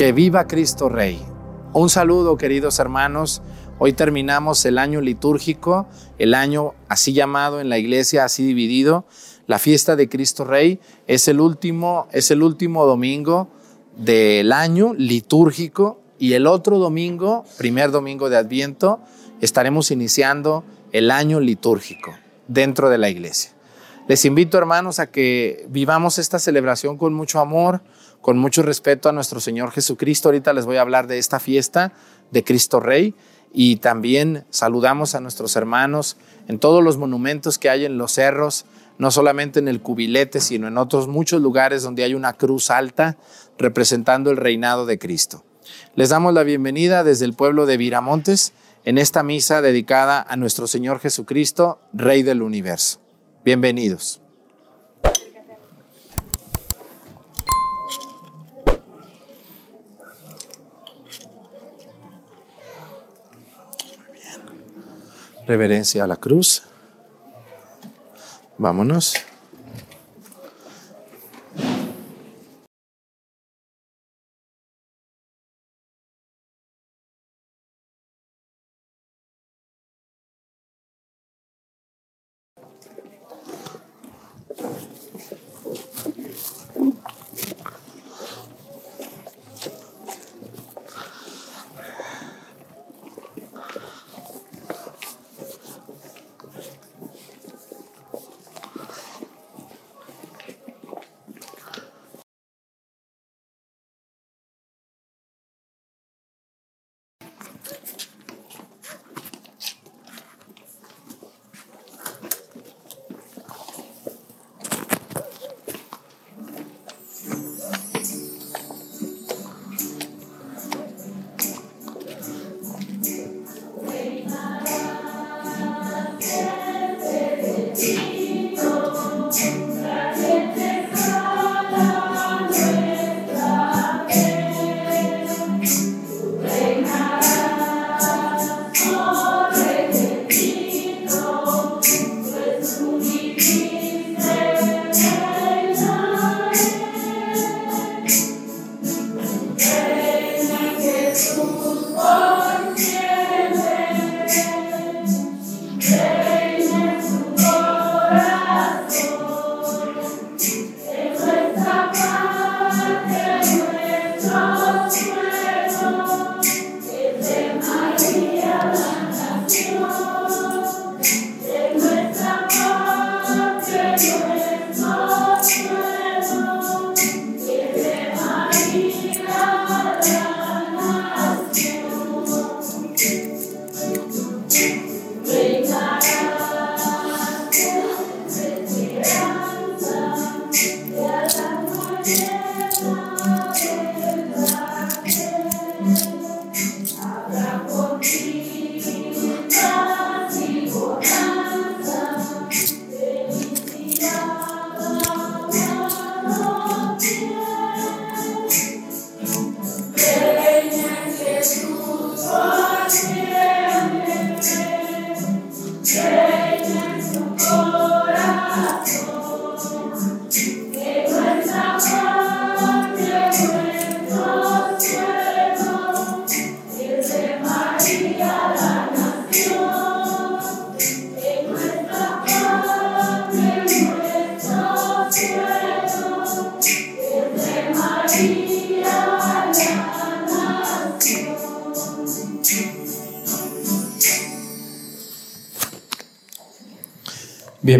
Que viva Cristo Rey. Un saludo queridos hermanos. Hoy terminamos el año litúrgico, el año así llamado en la iglesia, así dividido. La fiesta de Cristo Rey es el último, es el último domingo del año litúrgico y el otro domingo, primer domingo de Adviento, estaremos iniciando el año litúrgico dentro de la iglesia. Les invito hermanos a que vivamos esta celebración con mucho amor, con mucho respeto a nuestro Señor Jesucristo. Ahorita les voy a hablar de esta fiesta de Cristo Rey y también saludamos a nuestros hermanos en todos los monumentos que hay en los cerros, no solamente en el cubilete, sino en otros muchos lugares donde hay una cruz alta representando el reinado de Cristo. Les damos la bienvenida desde el pueblo de Viramontes en esta misa dedicada a nuestro Señor Jesucristo, Rey del universo. Bienvenidos. reverencia a la cruz. Vámonos.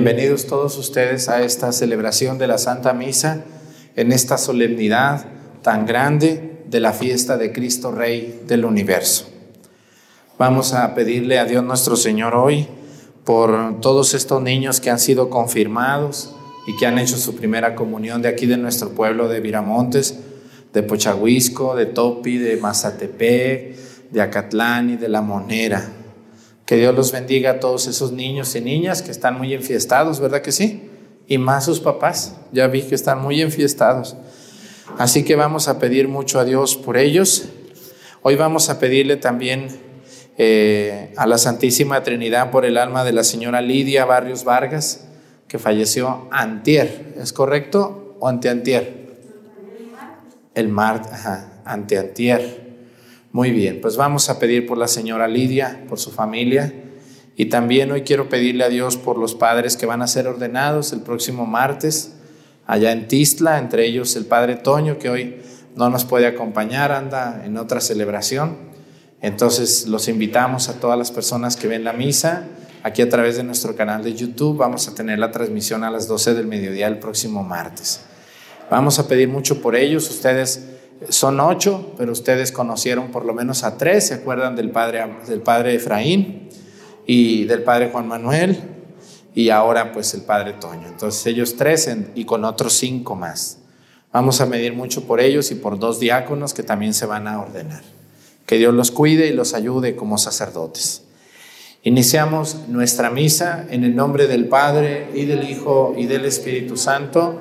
Bienvenidos todos ustedes a esta celebración de la Santa Misa, en esta solemnidad tan grande de la fiesta de Cristo Rey del universo. Vamos a pedirle a Dios nuestro Señor hoy por todos estos niños que han sido confirmados y que han hecho su primera comunión de aquí de nuestro pueblo de Viramontes, de Pochahuisco, de Topi, de Mazatepec, de Acatlán y de La Monera. Que Dios los bendiga a todos esos niños y niñas que están muy enfiestados, ¿verdad que sí? Y más sus papás, ya vi que están muy enfiestados. Así que vamos a pedir mucho a Dios por ellos. Hoy vamos a pedirle también eh, a la Santísima Trinidad por el alma de la señora Lidia Barrios Vargas, que falleció antier, ¿es correcto? ¿O anteantier? el martes, ante antier. Muy bien, pues vamos a pedir por la señora Lidia, por su familia. Y también hoy quiero pedirle a Dios por los padres que van a ser ordenados el próximo martes allá en Tistla, entre ellos el padre Toño, que hoy no nos puede acompañar, anda en otra celebración. Entonces los invitamos a todas las personas que ven la misa. Aquí a través de nuestro canal de YouTube vamos a tener la transmisión a las 12 del mediodía el próximo martes. Vamos a pedir mucho por ellos. Ustedes son ocho, pero ustedes conocieron por lo menos a tres. ¿Se acuerdan del padre, del padre Efraín y del padre Juan Manuel? Y ahora pues el padre Toño. Entonces ellos tres y con otros cinco más. Vamos a medir mucho por ellos y por dos diáconos que también se van a ordenar. Que Dios los cuide y los ayude como sacerdotes. Iniciamos nuestra misa en el nombre del Padre y del Hijo y del Espíritu Santo.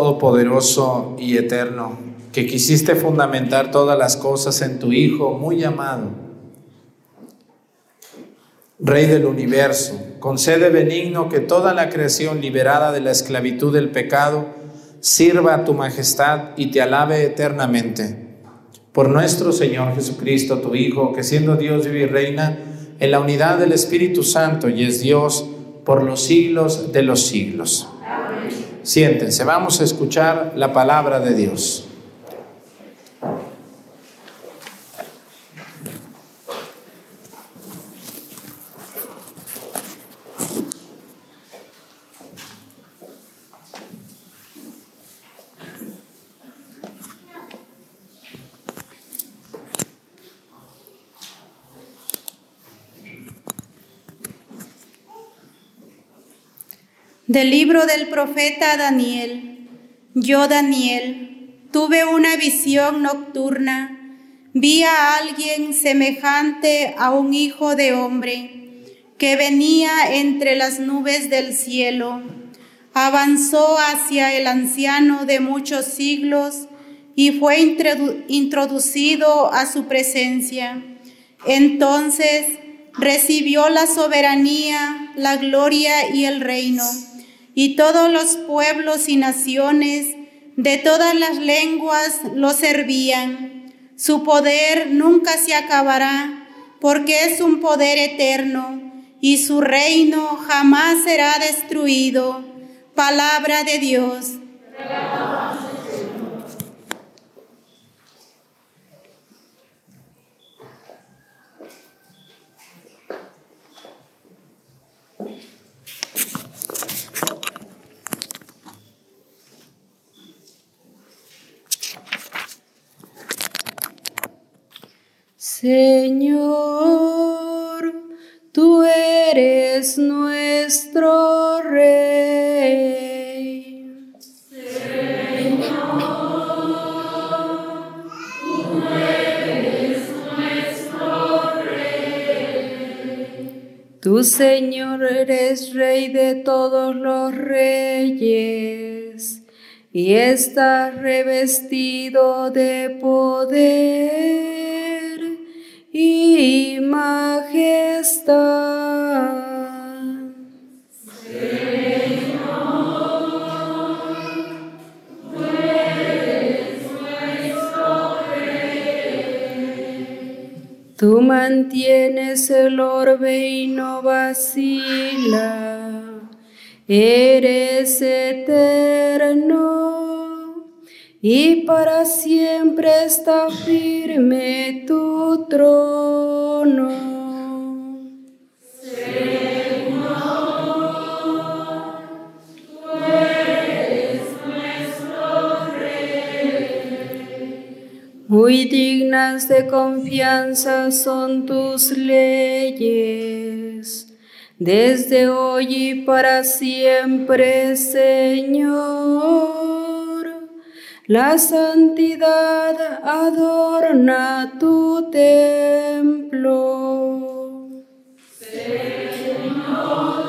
Todopoderoso y Eterno, que quisiste fundamentar todas las cosas en tu Hijo muy amado, Rey del universo, concede benigno que toda la creación liberada de la esclavitud del pecado sirva a tu majestad y te alabe eternamente. Por nuestro Señor Jesucristo, tu Hijo, que siendo Dios vive y reina en la unidad del Espíritu Santo y es Dios por los siglos de los siglos. Siéntense, vamos a escuchar la palabra de Dios. Del libro del profeta Daniel. Yo, Daniel, tuve una visión nocturna. Vi a alguien semejante a un hijo de hombre que venía entre las nubes del cielo. Avanzó hacia el anciano de muchos siglos y fue introducido a su presencia. Entonces recibió la soberanía, la gloria y el reino y todos los pueblos y naciones de todas las lenguas lo servían. Su poder nunca se acabará, porque es un poder eterno, y su reino jamás será destruido. Palabra de Dios. Señor, tú eres nuestro Rey. Señor, tú eres nuestro Rey. Tu Señor eres Rey de todos los reyes y estás revestido de poder y majestad. Señor, eres nuestro Rey. Tú mantienes el orbe y no vacila, eres eterno y para siempre está firme tu trono. Señor, tú eres nuestro Rey. Muy dignas de confianza son tus leyes, desde hoy y para siempre, Señor. La santidad adorna tu templo. Señor.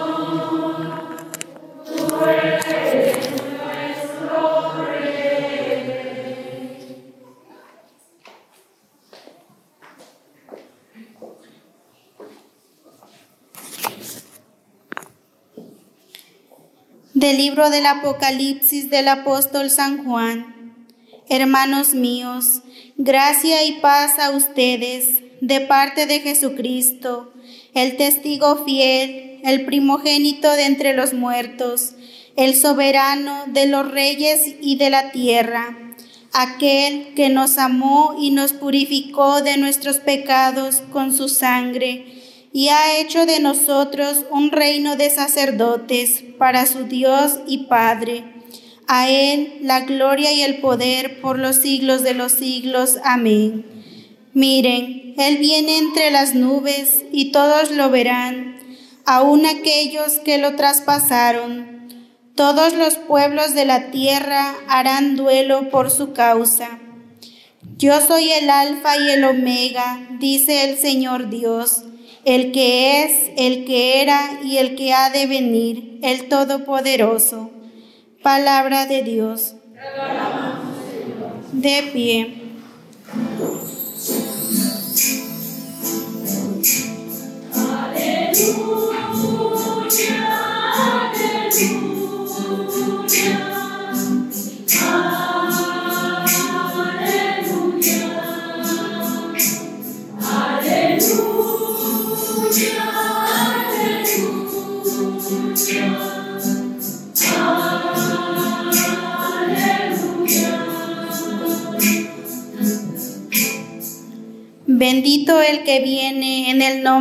Del libro del Apocalipsis del apóstol San Juan. Hermanos míos, gracia y paz a ustedes de parte de Jesucristo, el testigo fiel, el primogénito de entre los muertos, el soberano de los reyes y de la tierra, aquel que nos amó y nos purificó de nuestros pecados con su sangre y ha hecho de nosotros un reino de sacerdotes para su Dios y Padre. A Él la gloria y el poder por los siglos de los siglos. Amén. Miren, Él viene entre las nubes y todos lo verán, aun aquellos que lo traspasaron. Todos los pueblos de la tierra harán duelo por su causa. Yo soy el alfa y el omega, dice el Señor Dios, el que es, el que era y el que ha de venir, el Todopoderoso. Palabra de Dios. De pie. Bendito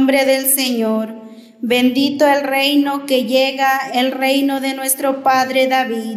nombre del Señor. Bendito el reino que llega, el reino de nuestro Padre David.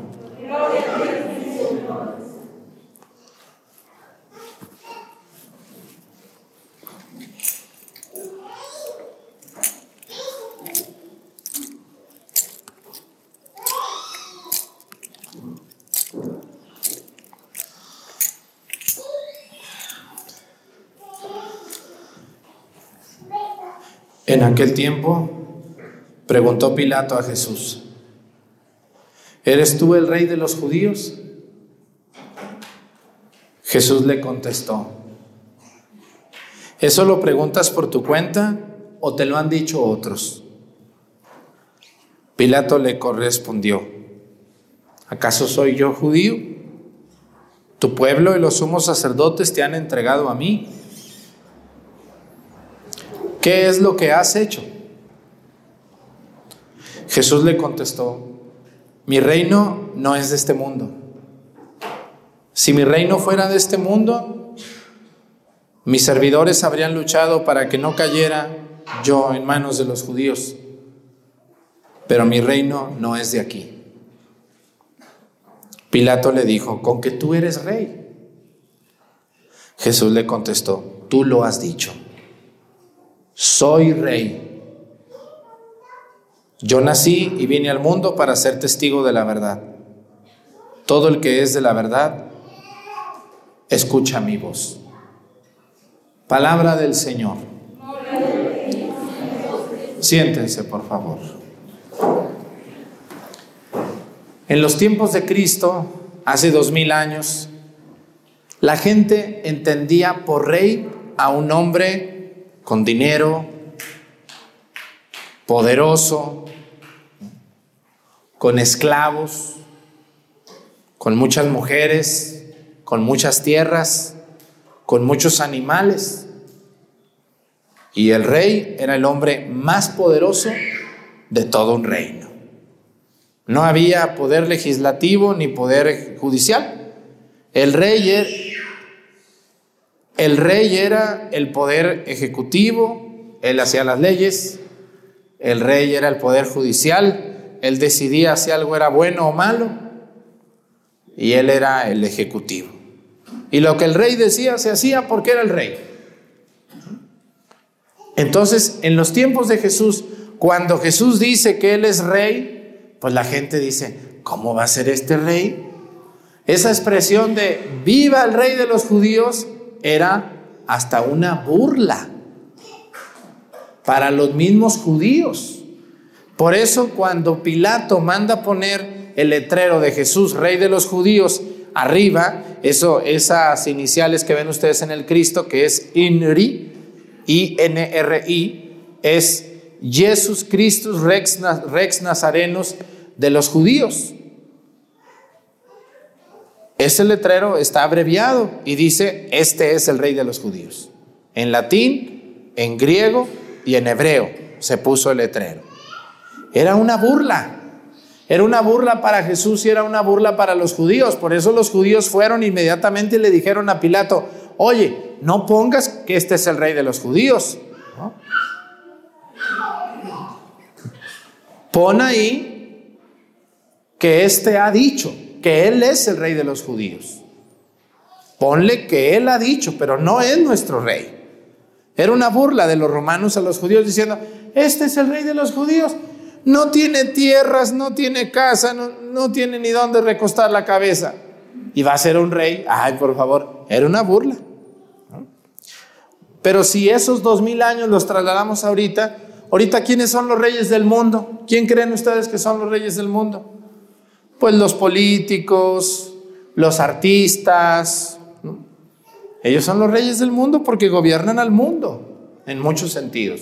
En aquel tiempo preguntó Pilato a Jesús, ¿eres tú el rey de los judíos? Jesús le contestó, ¿eso lo preguntas por tu cuenta o te lo han dicho otros? Pilato le correspondió, ¿acaso soy yo judío? Tu pueblo y los sumos sacerdotes te han entregado a mí. ¿Qué es lo que has hecho? Jesús le contestó, mi reino no es de este mundo. Si mi reino fuera de este mundo, mis servidores habrían luchado para que no cayera yo en manos de los judíos. Pero mi reino no es de aquí. Pilato le dijo, con que tú eres rey. Jesús le contestó, tú lo has dicho soy rey. Yo nací y vine al mundo para ser testigo de la verdad. Todo el que es de la verdad, escucha mi voz. Palabra del Señor. Siéntense, por favor. En los tiempos de Cristo, hace dos mil años, la gente entendía por rey a un hombre con dinero, poderoso, con esclavos, con muchas mujeres, con muchas tierras, con muchos animales. Y el rey era el hombre más poderoso de todo un reino. No había poder legislativo ni poder judicial. El rey era el rey era el poder ejecutivo, él hacía las leyes, el rey era el poder judicial, él decidía si algo era bueno o malo, y él era el ejecutivo. Y lo que el rey decía se hacía porque era el rey. Entonces, en los tiempos de Jesús, cuando Jesús dice que Él es rey, pues la gente dice, ¿cómo va a ser este rey? Esa expresión de viva el rey de los judíos era hasta una burla para los mismos judíos. Por eso cuando Pilato manda poner el letrero de Jesús, rey de los judíos, arriba, eso, esas iniciales que ven ustedes en el Cristo, que es INRI, I-N-R-I, es Jesús Christus Rex, Rex Nazarenos de los judíos. Ese letrero está abreviado y dice, este es el rey de los judíos. En latín, en griego y en hebreo se puso el letrero. Era una burla. Era una burla para Jesús y era una burla para los judíos. Por eso los judíos fueron inmediatamente y le dijeron a Pilato, oye, no pongas que este es el rey de los judíos. Pon ahí que este ha dicho que él es el rey de los judíos. Ponle que él ha dicho, pero no es nuestro rey. Era una burla de los romanos a los judíos diciendo, este es el rey de los judíos. No tiene tierras, no tiene casa, no, tiene ni dónde recostar la cabeza. Y va a ser un rey. Ay, por favor, era una burla. Pero si esos dos mil años los trasladamos ahorita, ahorita ¿quiénes son los reyes del mundo? ¿Quién creen ustedes que son los reyes del mundo? Pues los políticos, los artistas. Ellos son los reyes del mundo porque gobiernan al mundo en muchos sentidos.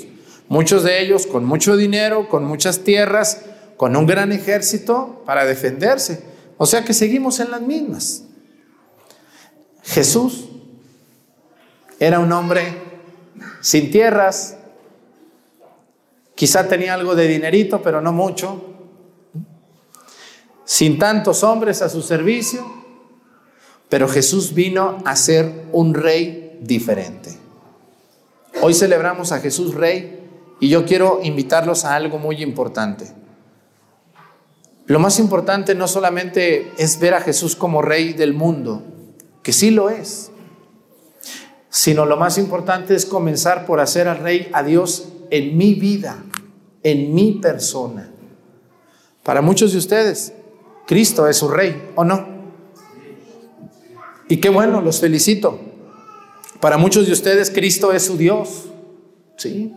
Muchos de ellos con mucho dinero, con muchas tierras, con un gran ejército para defenderse. O sea que seguimos en las mismas. Jesús era un hombre sin tierras, quizá tenía algo de dinerito, pero no mucho, sin tantos hombres a su servicio, pero Jesús vino a ser un rey diferente. Hoy celebramos a Jesús rey y yo quiero invitarlos a algo muy importante. Lo más importante no solamente es ver a Jesús como rey del mundo, que sí lo es, sino lo más importante es comenzar por hacer al rey a Dios en mi vida, en mi persona. Para muchos de ustedes, Cristo es su rey, ¿o no? Y qué bueno, los felicito. Para muchos de ustedes, Cristo es su Dios, ¿sí?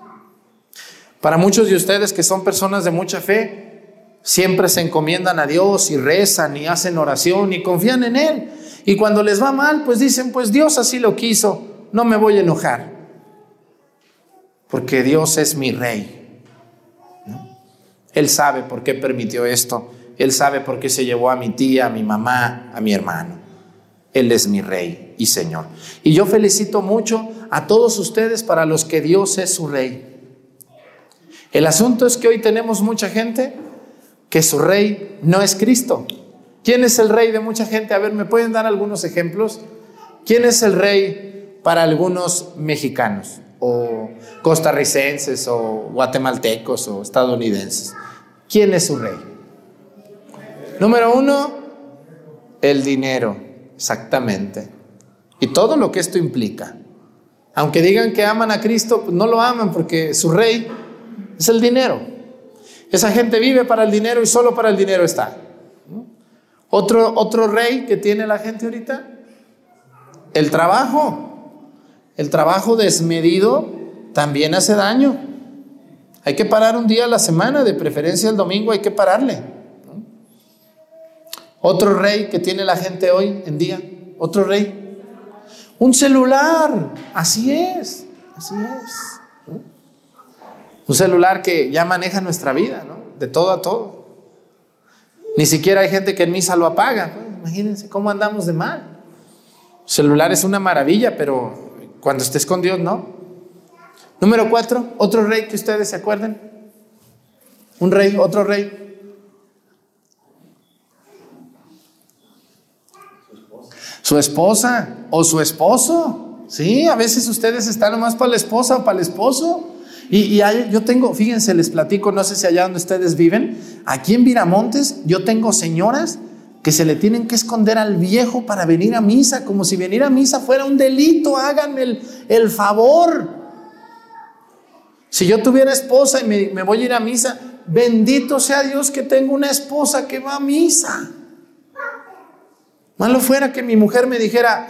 Para muchos de ustedes que son personas de mucha fe, siempre se encomiendan a Dios y rezan y hacen oración y confían en Él. Y cuando les va mal, pues dicen, pues Dios así lo quiso, no me voy a enojar, porque Dios es mi rey. Él sabe por qué permitió esto, Él sabe por qué se llevó a mi tía, a mi mamá, a mi hermano. Él es mi rey y Señor. Y yo felicito mucho a todos ustedes para los que Dios es su rey. El asunto es que hoy tenemos mucha gente que su rey no es Cristo. ¿Quién es el rey de mucha gente? A ver, ¿me pueden dar algunos ejemplos? ¿Quién es el rey para algunos mexicanos o costarricenses o guatemaltecos o estadounidenses? ¿Quién es su rey? Número uno, el dinero, exactamente. Y todo lo que esto implica. Aunque digan que aman a Cristo, pues no lo aman porque su rey es el dinero. Esa gente vive para el dinero y solo para el dinero está. Otro, otro rey que tiene la gente ahorita, el trabajo. El trabajo desmedido también hace daño. Hay que parar un día a la semana, de preferencia el domingo hay que pararle. Otro rey que tiene la gente hoy en día, otro rey. Un celular, así es, así es. Un celular que ya maneja nuestra vida, ¿no? De todo a todo. Ni siquiera hay gente que en misa lo apaga. Imagínense cómo andamos de mal. celular es una maravilla, pero cuando estés con Dios, no. Número cuatro, otro rey que ustedes se acuerden. Un rey, otro rey. Su esposa o su esposo. Sí, a veces ustedes están nomás para la esposa o para el esposo. Y, yo tengo, fíjense, les platico, no sé si allá donde ustedes viven, aquí en Viramontes yo tengo señoras que se le tienen que esconder al viejo para venir a misa, como si venir a misa fuera un delito, háganme el, favor. Si yo tuviera esposa y me, me, voy a ir a misa, bendito sea Dios que tengo una esposa que va a misa. Malo fuera que mi mujer me dijera,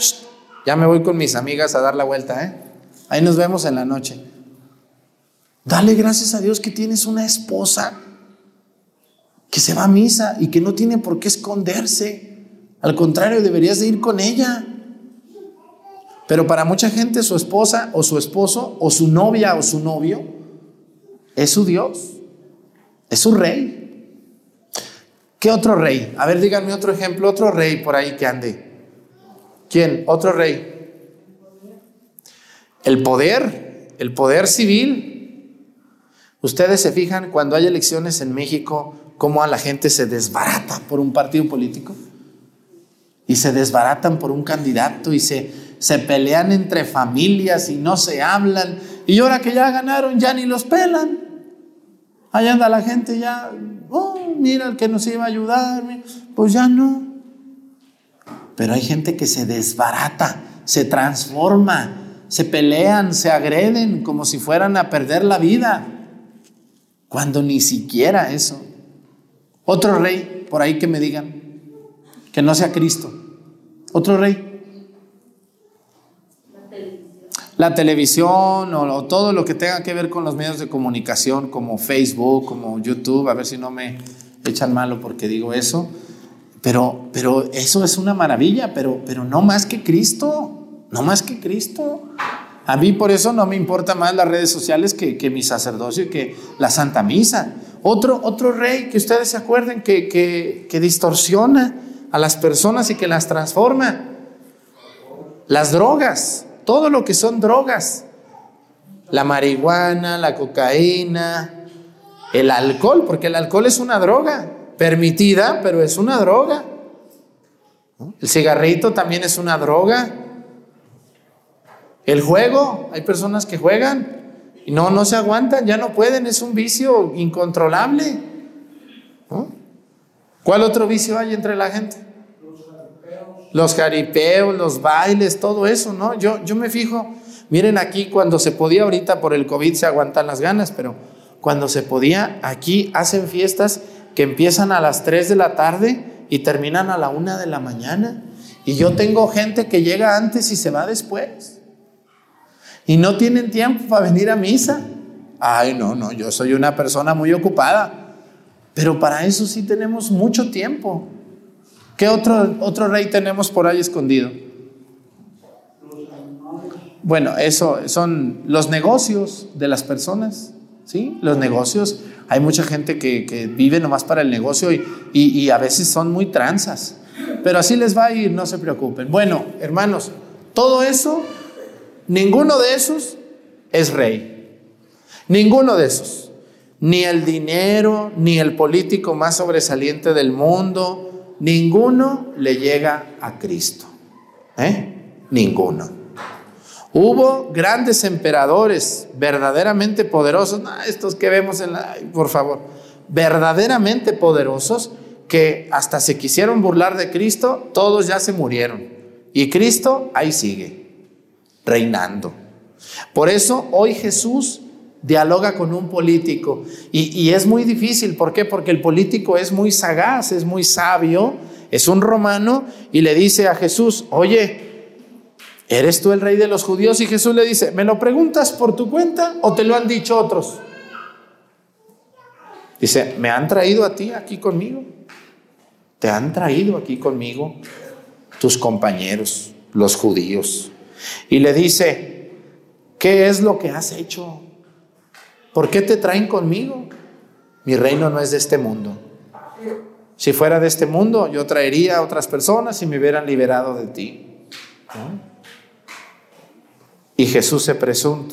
ya me voy con mis amigas a dar la vuelta, ¿eh? Ahí nos vemos en la noche. Dale gracias a Dios que tienes una esposa que se va a misa y que no tiene por qué esconderse. Al contrario, deberías de ir con ella. Pero para mucha gente su esposa o su esposo o su novia o su novio es su Dios, es su rey. ¿Qué otro rey? A ver, díganme otro ejemplo, otro rey por ahí que ande. ¿Quién? Otro rey. El poder, el poder civil. Ustedes se fijan cuando hay elecciones en México, cómo a la gente se desbarata por un partido político y se desbaratan por un candidato y se, se pelean entre familias y no se hablan. Y ahora que ya ganaron, ya ni los pelan. Allá anda la gente ya, oh, mira el que nos iba a ayudar, pues ya no. Pero hay gente que se desbarata, se transforma, se pelean, se agreden como si fueran a perder la vida, cuando ni siquiera eso. Otro rey, por ahí que me digan, que no sea Cristo. Otro rey. La televisión o, todo lo que tenga que ver con los medios de comunicación como Facebook, como YouTube, a ver si no me echan malo porque digo eso. Pero, pero eso es una maravilla, pero, pero no más que Cristo no más que Cristo. A mí por eso no me importa más las redes sociales que, mi sacerdocio y que la Santa Misa. Otro, otro rey que ustedes se acuerden que, que distorsiona a las personas y que las transforma. Las drogas, todo lo que son drogas. La marihuana, la cocaína, el alcohol, porque el alcohol es una droga, permitida, pero es una droga. El cigarrito también es una droga. El juego, hay personas que juegan y no, no se aguantan, ya no pueden, es un vicio incontrolable. ¿Cuál otro vicio hay entre la gente? Los jaripeos, los bailes, todo eso, ¿no? Yo, yo me fijo, miren aquí cuando se podía, ahorita por el COVID se aguantan las ganas, pero cuando se podía, aquí hacen fiestas que empiezan a las 3 de la tarde y terminan a la 1 de la mañana. Y yo tengo gente que llega antes y se va después y no tienen tiempo para venir a misa. Ay, no, no, yo soy una persona muy ocupada, pero para eso sí tenemos mucho tiempo. ¿Qué otro, otro rey tenemos por ahí escondido? Bueno, eso son los negocios de las personas, ¿sí? Los negocios, hay mucha gente que, vive nomás para el negocio y, y a veces son muy tranzas, pero así les va a ir, no se preocupen. Bueno, hermanos, todo eso Ninguno de esos es rey. Ninguno de esos. Ni el dinero, ni el político más sobresaliente del mundo, ninguno le llega a Cristo. ¿Eh? Ninguno. Hubo grandes emperadores verdaderamente poderosos, estos que vemos en la, por favor, verdaderamente poderosos que hasta se quisieron burlar de Cristo, todos ya se murieron. Y Cristo ahí sigue reinando. Por eso hoy Jesús dialoga con un político y, es muy difícil. ¿Por qué? Porque el político es muy sagaz, es muy sabio, es un romano y le dice a Jesús, oye, ¿eres tú el rey de los judíos? Y Jesús le dice, ¿me lo preguntas por tu cuenta o te lo han dicho otros? Dice, me han traído a ti aquí conmigo. Te han traído aquí conmigo tus compañeros, los judíos. Y le dice, ¿qué es lo que has hecho? ¿Por qué te traen conmigo? Mi reino no es de este mundo. Si fuera de este mundo, yo traería a otras personas y me hubieran liberado de ti. Y Jesús se,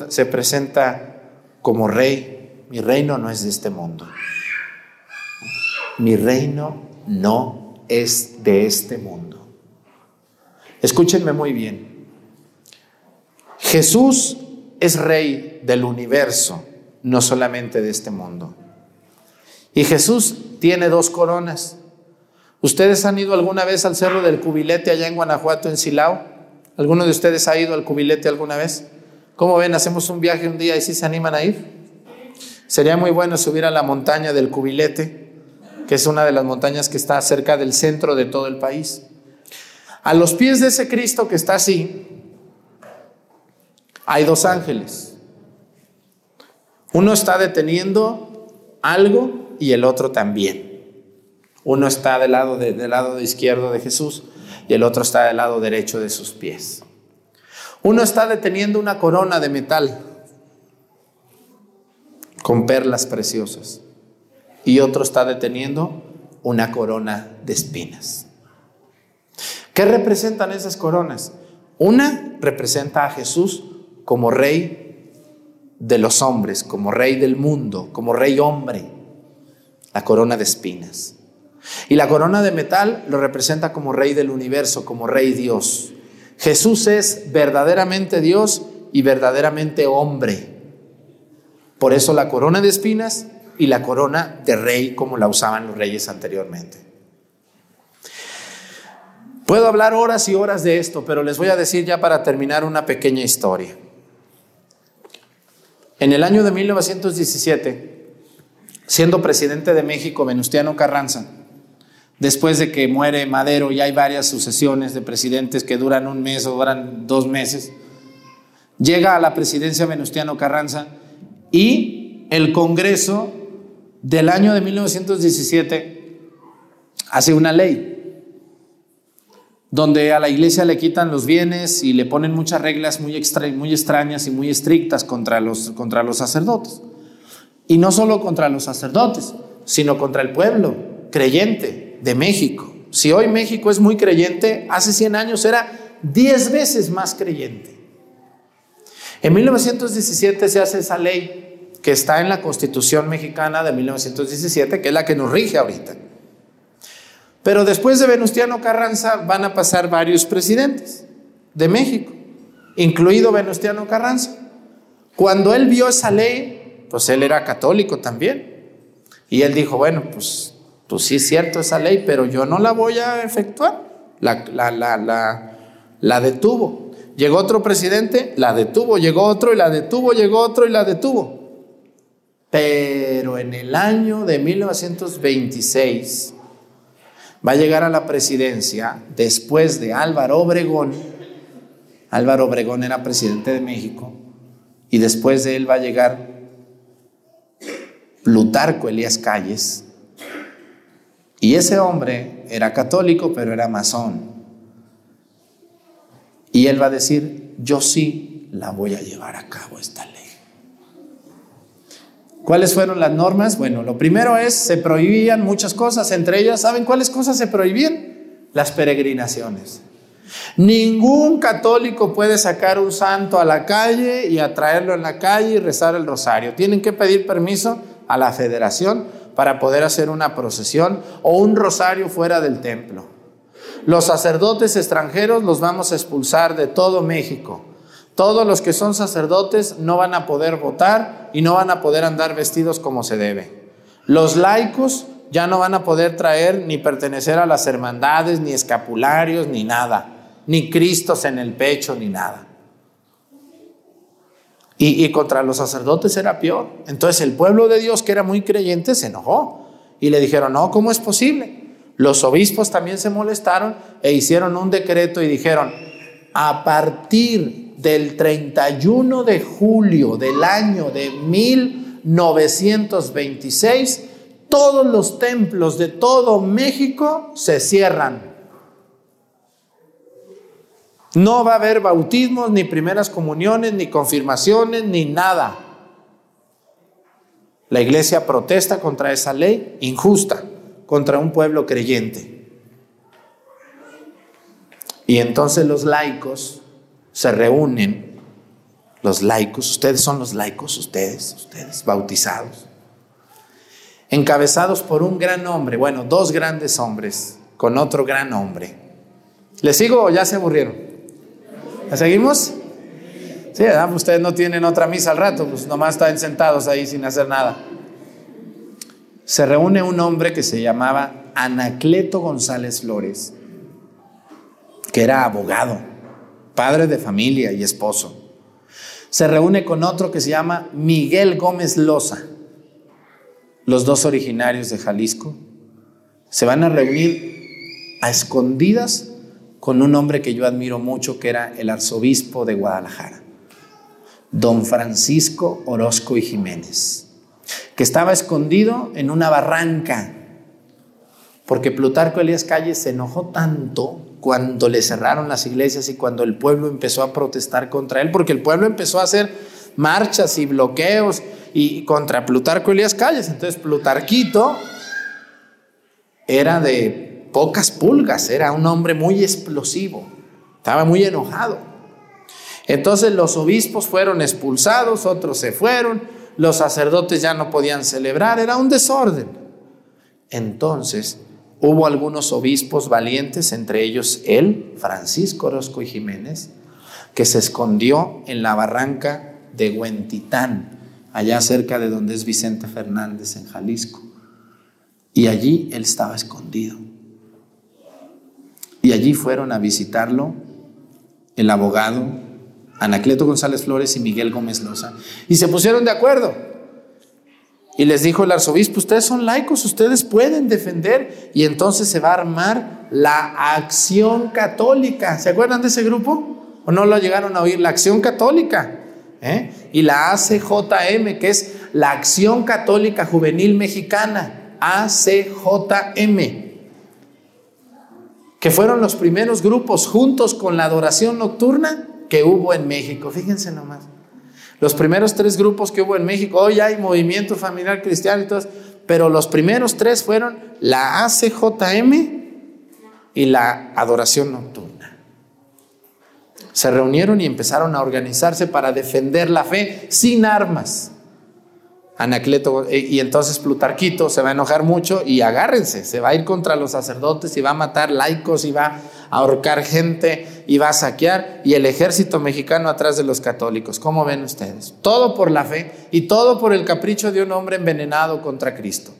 se presenta como rey. Mi reino no es de este mundo. Mi reino no es de este mundo. Escúchenme muy bien. Jesús es rey del universo, no solamente de este mundo. Y Jesús tiene dos coronas. ¿Ustedes han ido alguna vez al Cerro del Cubilete allá en Guanajuato, en Silao? ¿Alguno de ustedes ha ido al Cubilete alguna vez? ¿Cómo ven? Hacemos un viaje un día y si se animan a ir. Sería muy bueno subir a la montaña del Cubilete, que es una de las montañas que está cerca del centro de todo el país. A los pies de ese Cristo que está así, hay dos ángeles. Uno está deteniendo algo y el otro también. Uno está del lado, del lado izquierdo de Jesús y el otro está del lado derecho de sus pies. Uno está deteniendo una corona de metal con perlas preciosas y otro está deteniendo una corona de espinas. ¿Qué representan esas coronas? Una representa a Jesús como rey de los hombres, como rey del mundo, como rey hombre. la corona de espinas. Y la corona de metal lo representa como rey del universo, como rey Dios. Jesús es verdaderamente Dios y verdaderamente hombre. Por eso la corona de espinas y la corona de rey como la usaban los reyes anteriormente. Puedo hablar horas y horas de esto, pero les voy a decir ya para terminar una pequeña historia. En el año de 1917, siendo presidente de México Venustiano Carranza, después de que muere Madero y hay varias sucesiones de presidentes que duran un mes o duran dos meses, llega a la presidencia Venustiano Carranza y el Congreso del año de 1917 hace una ley donde a la iglesia le quitan los bienes y le ponen muchas reglas muy, extrañas y muy estrictas contra los, contra los sacerdotes. Y no solo contra los sacerdotes, sino contra el pueblo creyente de México. Si hoy México es muy creyente, hace 100 años era 10 veces más creyente. En 1917 se hace esa ley que está en la Constitución mexicana de 1917, que es la que nos rige ahorita. Pero después de Venustiano Carranza van a pasar varios presidentes de México, incluido Venustiano Carranza. Cuando él vio esa ley, pues él era católico también. Y él dijo, bueno, pues, pues sí es cierto esa ley, pero yo no la voy a efectuar. La, la, la, la detuvo. Llegó otro presidente, la detuvo. Llegó otro y la detuvo. Llegó otro y la detuvo. Pero en el año de 1926, va a llegar a la presidencia después de Álvaro Obregón. Álvaro Obregón era presidente de México y después de él va a llegar Plutarco Elías Calles. Y ese hombre era católico, pero era masón. Y él va a decir, yo sí la voy a llevar a cabo esta ley. ¿Cuáles fueron las normas? Bueno, lo primero es, se prohibían muchas cosas, entre ellas, ¿saben cuáles cosas se prohibían? Las peregrinaciones. Ningún católico puede sacar un santo a la calle y atraerlo en la calle y rezar el rosario. Tienen que pedir permiso a la federación para poder hacer una procesión o un rosario fuera del templo. Los sacerdotes extranjeros los vamos a expulsar de todo México. Todos los que son sacerdotes no van a poder votar y no van a poder andar vestidos como se debe. Los laicos ya no van a poder traer ni pertenecer a las hermandades, ni escapularios, ni nada, ni cristos en el pecho, ni nada. Y, contra los sacerdotes era peor. Entonces el pueblo de Dios, que era muy creyente, se enojó y le dijeron, no, ¿cómo es posible? Los obispos también se molestaron e hicieron un decreto y dijeron, a partir del 31 de julio del año de 1926, todos los templos de todo México se cierran. No va a haber bautismos, ni primeras comuniones, ni confirmaciones, ni nada. La iglesia protesta contra esa ley injusta, contra un pueblo creyente. Y entonces los laicos se reúnen los laicos, ustedes son los laicos, ustedes, ustedes, bautizados, encabezados por un gran hombre, bueno, dos grandes hombres, con otro gran hombre. ¿Les sigo o ya se aburrieron? ¿La seguimos? Sí, ustedes no tienen otra misa al rato, pues nomás están sentados ahí sin hacer nada. Se reúne un hombre que se llamaba Anacleto González Flores, que era abogado padre de familia y esposo. Se reúne con otro que se llama Miguel Gómez Loza, los dos originarios de Jalisco. Se van a reunir a escondidas con un hombre que yo admiro mucho, que era el arzobispo de Guadalajara, don Francisco Orozco y Jiménez, que estaba escondido en una barranca, porque Plutarco Elías Calles se enojó tanto cuando le cerraron las iglesias y cuando el pueblo empezó a protestar contra él, porque el pueblo empezó a hacer marchas y bloqueos y contra Plutarco Elías Calles. Entonces Plutarquito era de pocas pulgas, era un hombre muy explosivo, estaba muy enojado. Entonces los obispos fueron expulsados, otros se fueron, los sacerdotes ya no podían celebrar, era un desorden. Entonces hubo algunos obispos valientes, entre ellos él, Francisco Orozco y Jiménez, que se escondió en la barranca de Huentitán, allá cerca de donde es Vicente Fernández, en Jalisco. Y allí él estaba escondido. Y allí fueron a visitarlo el abogado Anacleto González Flores y Miguel Gómez Loza. Y se pusieron de acuerdo. Y les dijo el arzobispo, ustedes son laicos, ustedes pueden defender. Y entonces se va a armar la acción católica. ¿Se acuerdan de ese grupo? ¿O no lo llegaron a oír? La acción católica. ¿eh? Y la ACJM, que es la Acción Católica Juvenil Mexicana. ACJM que fueron los primeros grupos juntos con la adoración nocturna que hubo en México. Fíjense nomás. Los primeros tres grupos que hubo en México, hoy hay movimiento familiar cristiano y todo, pero los primeros tres fueron la ACJM y la adoración nocturna. Se reunieron y empezaron a organizarse para defender la fe sin armas. Anacleto, eh, y entonces Plutarquito se va a enojar mucho y agárrense, se va a ir contra los sacerdotes y va a matar laicos y va ahorcar gente y va a saquear y el ejército mexicano atrás de los católicos. ¿Cómo ven ustedes? Todo por la fe y todo por el capricho de un hombre envenenado contra Cristo.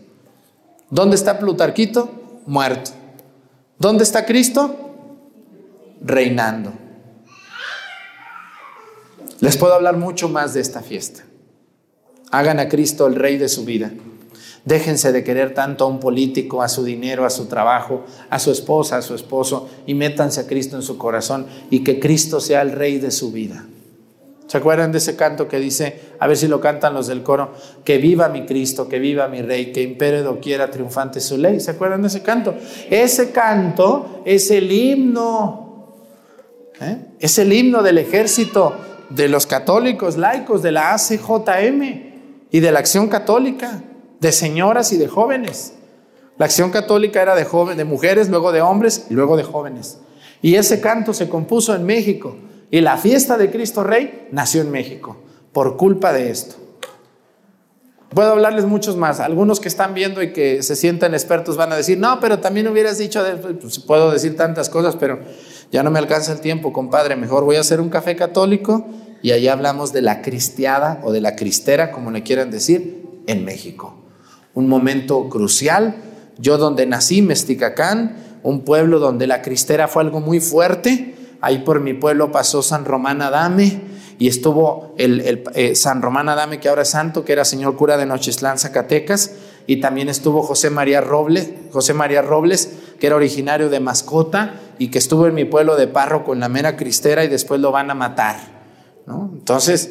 ¿Dónde está Plutarquito? Muerto. ¿Dónde está Cristo? Reinando. Les puedo hablar mucho más de esta fiesta. Hagan a Cristo el rey de su vida. Déjense de querer tanto a un político, a su dinero, a su trabajo, a su esposa, a su esposo, y métanse a Cristo en su corazón y que Cristo sea el rey de su vida. ¿Se acuerdan de ese canto que dice, a ver si lo cantan los del coro, que viva mi Cristo, que viva mi rey, que impere doquiera triunfante su ley? ¿Se acuerdan de ese canto? Ese canto es el himno, ¿eh? es el himno del ejército de los católicos laicos, de la ACJM y de la acción católica, de señoras y de jóvenes. La acción católica era de, de mujeres, luego de hombres y luego de jóvenes. Y ese canto se compuso en México. Y la fiesta de Cristo Rey nació en México por culpa de esto. Puedo hablarles muchos más. Algunos que están viendo y que se sienten expertos van a decir, no, pero también hubieras dicho, pues, puedo decir tantas cosas, pero ya no me alcanza el tiempo, compadre. Mejor voy a hacer un café católico y allí hablamos de la cristiada o de la cristera, como le quieran decir, en México. Un momento crucial. Yo donde nací, Mesticacán, un pueblo donde la cristera fue algo muy fuerte. Ahí por mi pueblo pasó San Román Adame y estuvo el, eh, San Román Adame, que ahora es santo, que era señor cura de Nocheslán, Zacatecas, y también estuvo José María Robles, José María Robles, que era originario de Mascota y que estuvo en mi pueblo de párroco en la mera cristera y después lo van a matar. Entonces,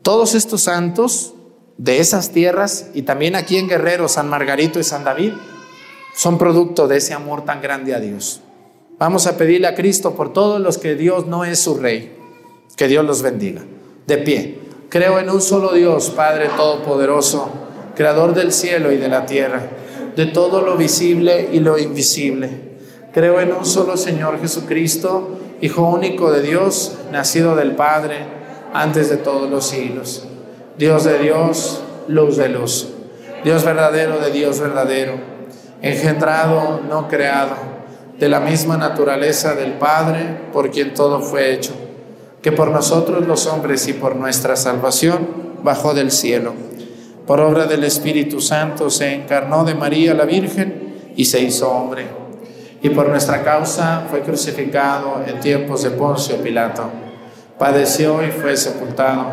todos estos santos de esas tierras y también aquí en Guerrero, San Margarito y San David, son producto de ese amor tan grande a Dios. Vamos a pedirle a Cristo por todos los que Dios no es su rey. Que Dios los bendiga. De pie. Creo en un solo Dios, Padre Todopoderoso, Creador del cielo y de la tierra, de todo lo visible y lo invisible. Creo en un solo Señor Jesucristo, Hijo único de Dios, nacido del Padre antes de todos los siglos. Dios de Dios, luz de luz. Dios verdadero de Dios verdadero, engendrado, no creado, de la misma naturaleza del Padre, por quien todo fue hecho, que por nosotros los hombres y por nuestra salvación bajó del cielo. Por obra del Espíritu Santo se encarnó de María la Virgen y se hizo hombre. Y por nuestra causa fue crucificado en tiempos de Poncio Pilato padeció y fue sepultado,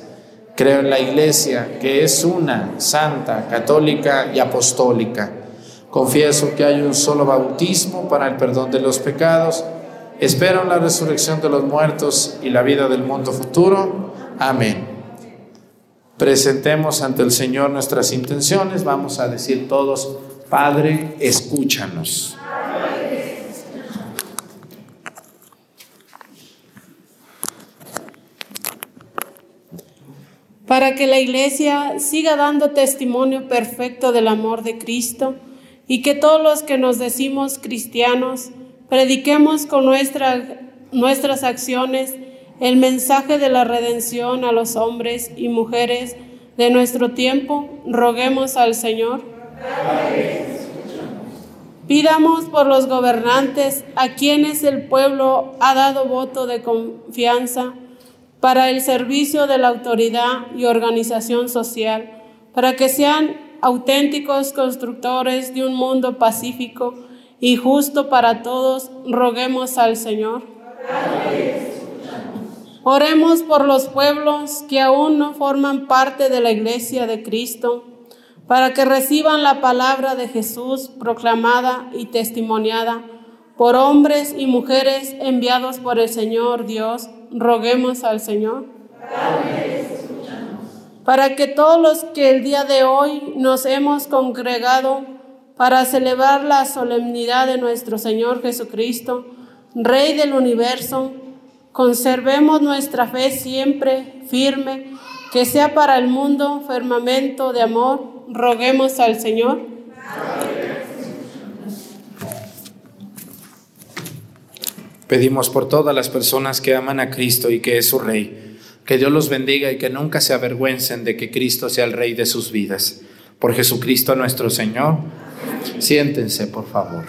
Creo en la iglesia que es una, santa, católica y apostólica. Confieso que hay un solo bautismo para el perdón de los pecados. Espero en la resurrección de los muertos y la vida del mundo futuro. Amén. Presentemos ante el Señor nuestras intenciones. Vamos a decir todos, Padre, escúchanos. Para que la iglesia siga dando testimonio perfecto del amor de Cristo y que todos los que nos decimos cristianos prediquemos con nuestras acciones el mensaje de la redención a los hombres y mujeres de nuestro tiempo, roguemos al Señor. Pidamos por los gobernantes a quienes el pueblo ha dado voto de confianza para el servicio de la autoridad y organización social, para que sean auténticos constructores de un mundo pacífico y justo para todos, roguemos al Señor. Oremos por los pueblos que aún no forman parte de la iglesia de Cristo, para que reciban la palabra de Jesús proclamada y testimoniada por hombres y mujeres enviados por el Señor Dios. Roguemos al Señor. Para que todos los que el día de hoy nos hemos congregado para celebrar la solemnidad de nuestro Señor Jesucristo, Rey del universo, Conservemos nuestra fe siempre firme, que sea para el mundo firmamento de amor. Roguemos al Señor. Pedimos por todas las personas que aman a Cristo y que es su Rey, que Dios los bendiga y que nunca se avergüencen de que Cristo sea el Rey de sus vidas. Por Jesucristo nuestro Señor. Siéntense, por favor.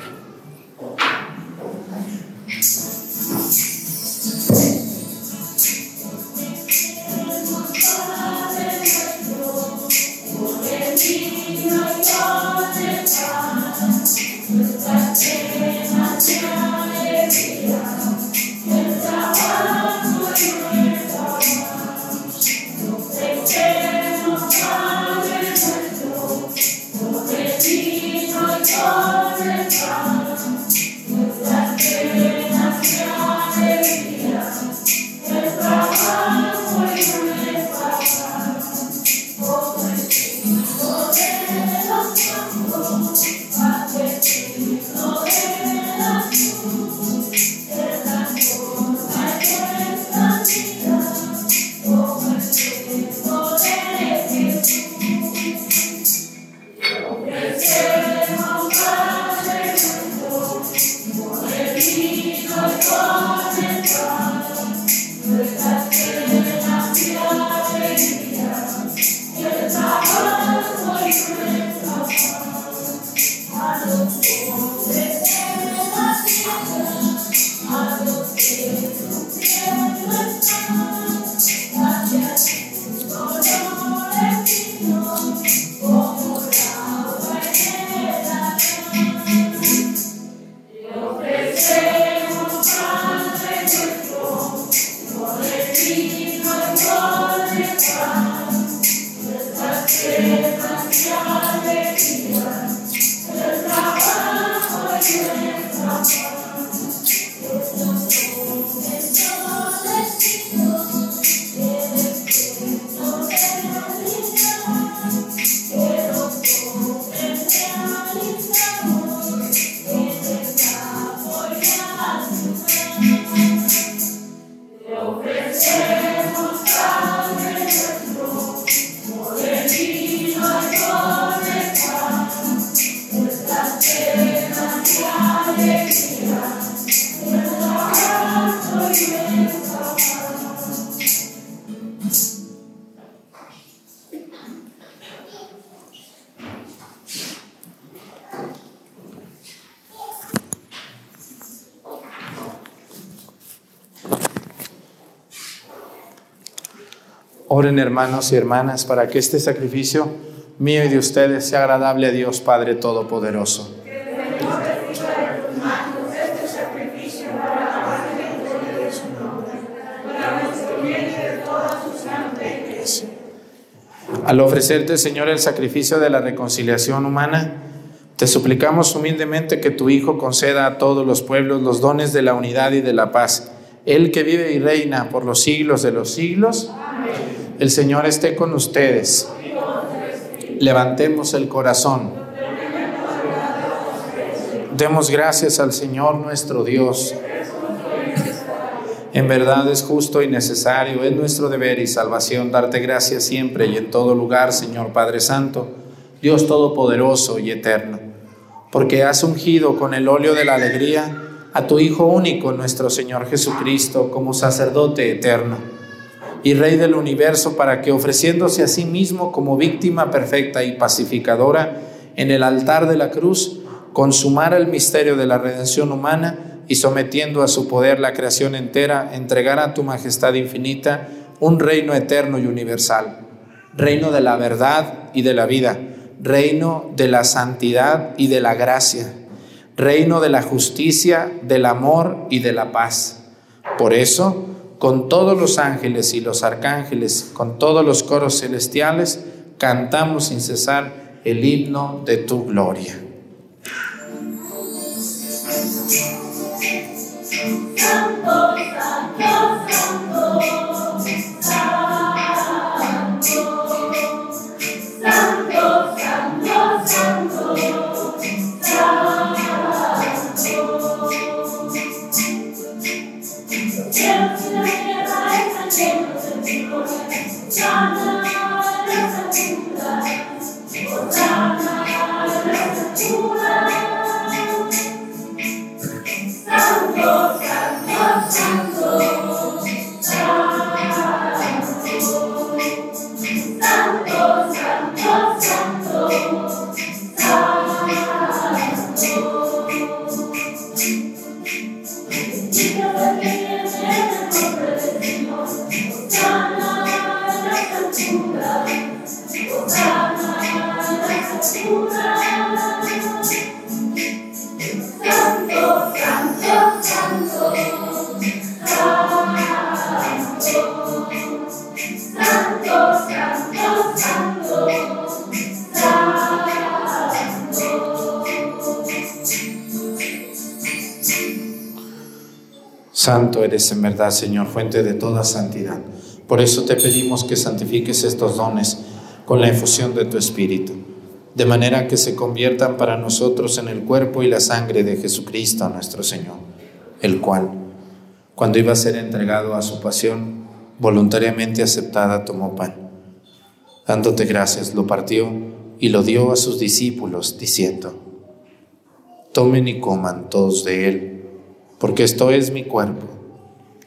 Jesus was hermanos y hermanas para que este sacrificio mío y de ustedes sea agradable a Dios Padre Todopoderoso. Al ofrecerte, Señor, el sacrificio de la reconciliación humana, te suplicamos humildemente que tu Hijo conceda a todos los pueblos los dones de la unidad y de la paz. Él que vive y reina por los siglos de los siglos. El Señor esté con ustedes. Levantemos el corazón. Demos gracias al Señor nuestro Dios. En verdad es justo y necesario, es nuestro deber y salvación darte gracias siempre y en todo lugar, Señor Padre Santo, Dios Todopoderoso y Eterno, porque has ungido con el óleo de la alegría a tu Hijo único, nuestro Señor Jesucristo, como sacerdote eterno y Rey del universo, para que ofreciéndose a sí mismo como víctima perfecta y pacificadora en el altar de la cruz, consumara el misterio de la redención humana, y sometiendo a su poder la creación entera, entregará a tu majestad infinita un reino eterno y universal, reino de la verdad y de la vida, reino de la santidad y de la gracia, reino de la justicia, del amor y de la paz. Por eso, con todos los ángeles y los arcángeles, con todos los coros celestiales, cantamos sin cesar el himno de tu gloria. Eres en verdad, Señor, fuente de toda santidad. Por eso te pedimos que santifiques estos dones con la infusión de tu Espíritu, de manera que se conviertan para nosotros en el cuerpo y la sangre de Jesucristo nuestro Señor, el cual, cuando iba a ser entregado a su pasión, voluntariamente aceptada tomó pan. Dándote gracias, lo partió y lo dio a sus discípulos, diciendo, Tomen y coman todos de él porque esto es mi cuerpo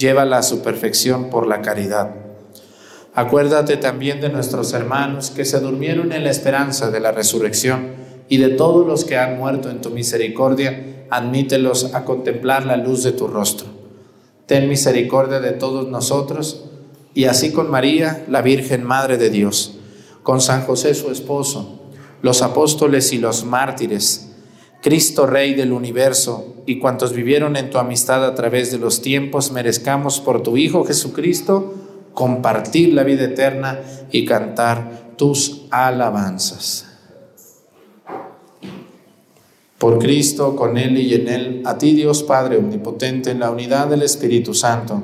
llévala a su perfección por la caridad. Acuérdate también de nuestros hermanos que se durmieron en la esperanza de la resurrección y de todos los que han muerto en tu misericordia, admítelos a contemplar la luz de tu rostro. Ten misericordia de todos nosotros y así con María, la Virgen Madre de Dios, con San José su esposo, los apóstoles y los mártires, Cristo Rey del universo, y cuantos vivieron en tu amistad a través de los tiempos, merezcamos por tu Hijo Jesucristo compartir la vida eterna y cantar tus alabanzas. Por Cristo, con Él y en Él, a ti Dios Padre Omnipotente, en la unidad del Espíritu Santo,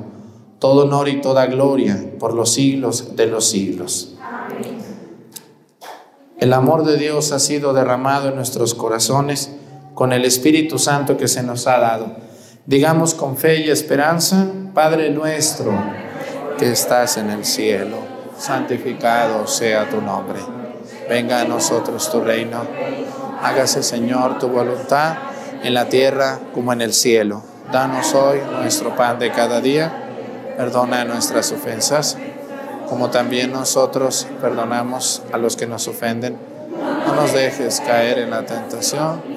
todo honor y toda gloria por los siglos de los siglos. El amor de Dios ha sido derramado en nuestros corazones con el Espíritu Santo que se nos ha dado. Digamos con fe y esperanza, Padre nuestro que estás en el cielo, santificado sea tu nombre. Venga a nosotros tu reino. Hágase, Señor, tu voluntad en la tierra como en el cielo. Danos hoy nuestro pan de cada día. Perdona nuestras ofensas, como también nosotros perdonamos a los que nos ofenden. No nos dejes caer en la tentación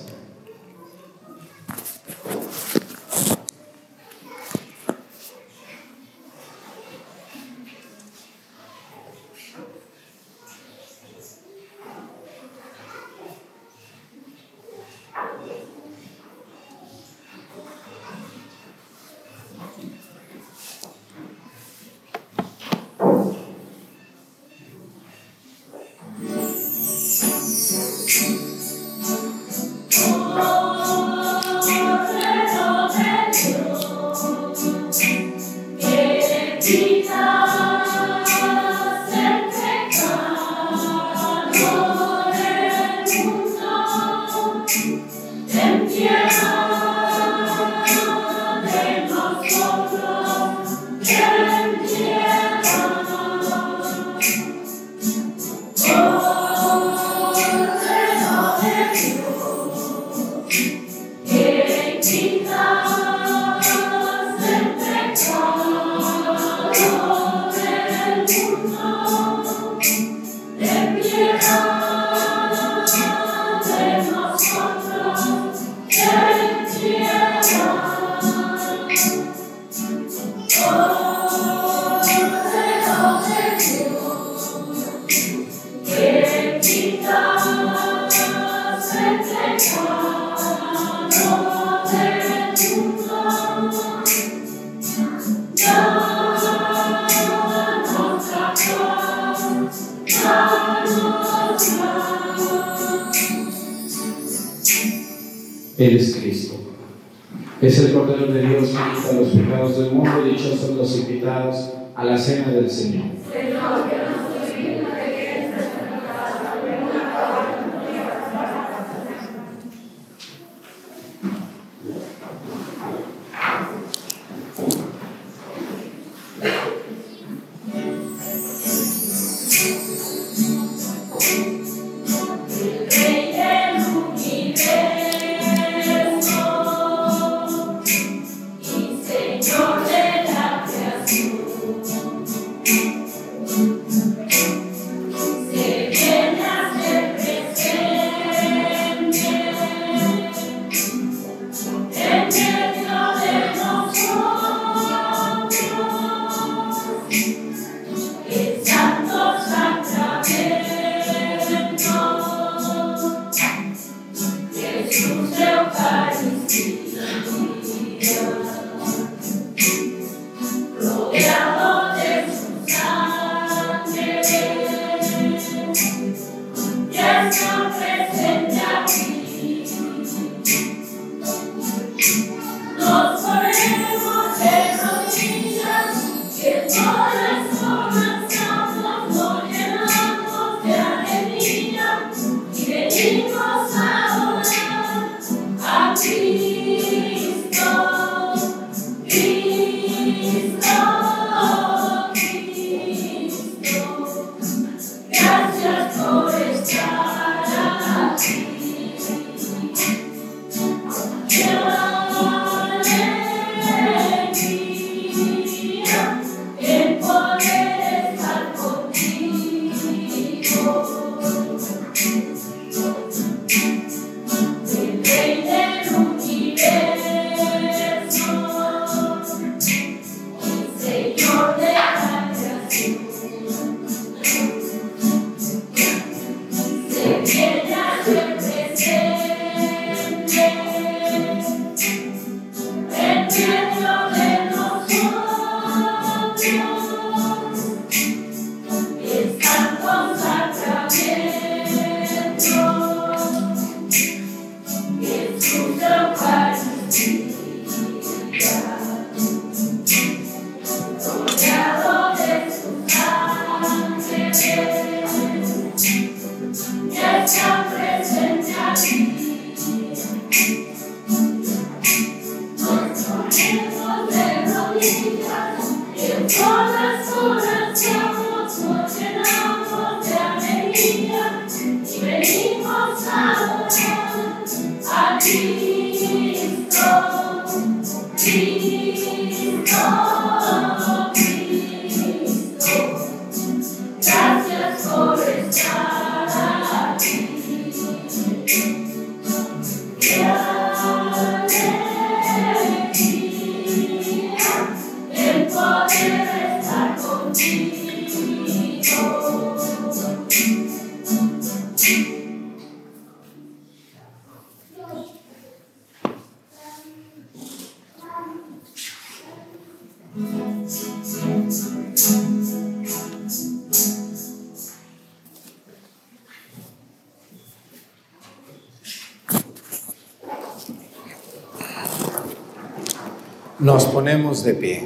Ponemos de pie.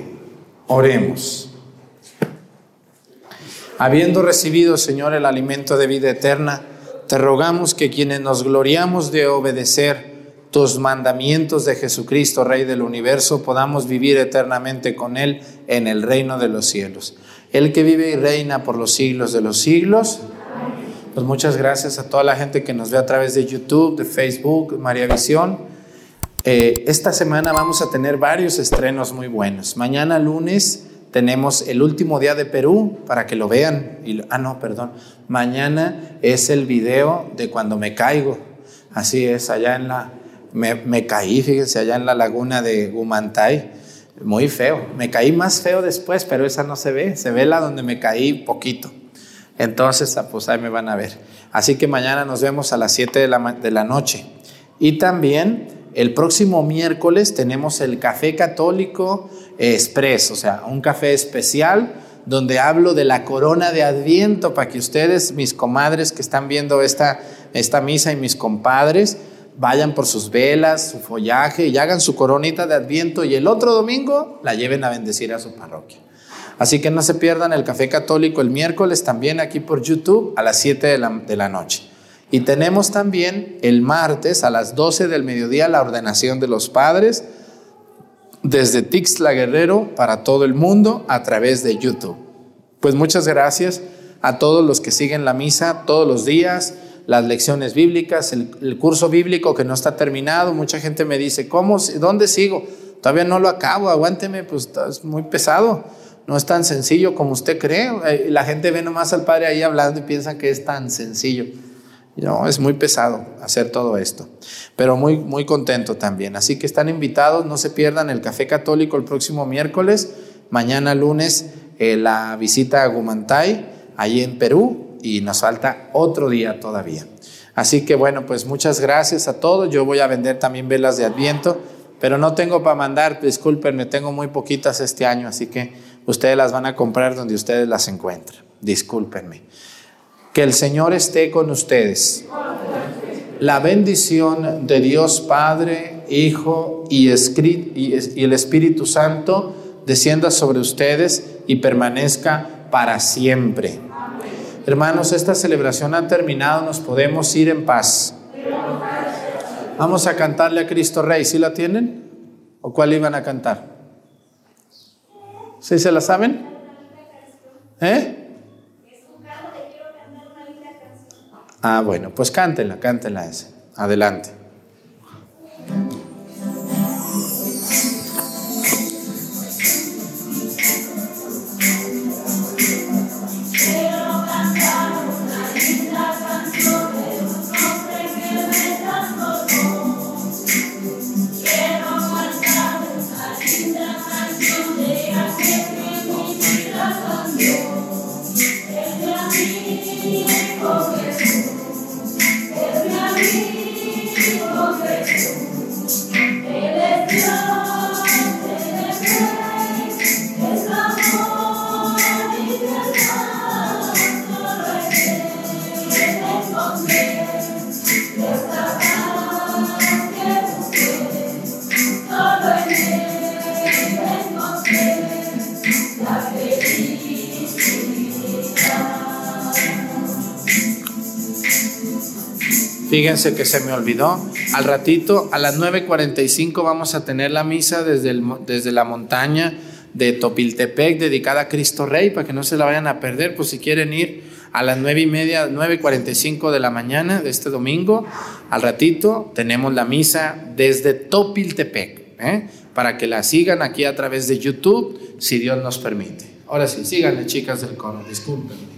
Oremos. Habiendo recibido, Señor, el alimento de vida eterna, te rogamos que quienes nos gloriamos de obedecer tus mandamientos de Jesucristo, Rey del universo, podamos vivir eternamente con Él en el reino de los cielos. El que vive y reina por los siglos de los siglos. Pues muchas gracias a toda la gente que nos ve a través de YouTube, de Facebook, María Visión. Eh, esta semana vamos a tener varios estrenos muy buenos. Mañana lunes tenemos el último día de Perú para que lo vean. Y, ah, no, perdón. Mañana es el video de cuando me caigo. Así es, allá en la... Me, me caí, fíjense, allá en la laguna de Humantay. Muy feo. Me caí más feo después, pero esa no se ve. Se ve la donde me caí poquito. Entonces, ah, pues ahí me van a ver. Así que mañana nos vemos a las 7 de la, de la noche. Y también el próximo miércoles tenemos el Café Católico Express, o sea, un café especial donde hablo de la corona de Adviento para que ustedes, mis comadres que están viendo esta, esta misa y mis compadres, vayan por sus velas, su follaje y hagan su coronita de Adviento y el otro domingo la lleven a bendecir a su parroquia. Así que no se pierdan el Café Católico el miércoles también aquí por YouTube a las 7 de la, de la noche. Y tenemos también el martes a las 12 del mediodía la ordenación de los padres desde Tixla Guerrero para todo el mundo a través de YouTube. Pues muchas gracias a todos los que siguen la misa todos los días, las lecciones bíblicas, el, curso bíblico que no está terminado. Mucha gente me dice, ¿cómo? ¿Dónde sigo? Todavía no lo acabo, aguánteme, pues es muy pesado. No es tan sencillo como usted cree. Eh, la gente ve nomás al Padre ahí hablando y piensa que es tan sencillo. No, es muy pesado hacer todo esto, pero muy, muy contento también. Así que están invitados, no se pierdan el café católico el próximo miércoles, mañana lunes eh, la visita a Gumantay, allí en Perú, y nos falta otro día todavía. Así que bueno, pues muchas gracias a todos. Yo voy a vender también velas de Adviento, pero no tengo para mandar, discúlpenme, tengo muy poquitas este año, así que ustedes las van a comprar donde ustedes las encuentren. Discúlpenme. Que el Señor esté con ustedes. La bendición de Dios Padre, Hijo y, el Espíritu Santo descienda sobre ustedes y permanezca para siempre. Hermanos, esta celebración ha terminado, nos podemos ir en paz. Vamos a cantarle a Cristo Rey, ¿sí la tienen? ¿O cuál iban a cantar? ¿Sí se la saben? ¿Eh? Ah, bueno, pues cántela, cántela ese. Adelante. Fíjense que se me olvidó. Al ratito, a las 9.45 vamos a tener la misa desde, desde la montaña de Topiltepec dedicada a Cristo Rey, para que no se la vayan a perder, pues si quieren ir a las nueve y media, 9.45 de la mañana de este domingo. Al ratito tenemos la misa desde Topiltepec, ¿eh? para que la sigan aquí a través de YouTube, si Dios nos permite. Ahora sí, síganle chicas del coro, disculpen.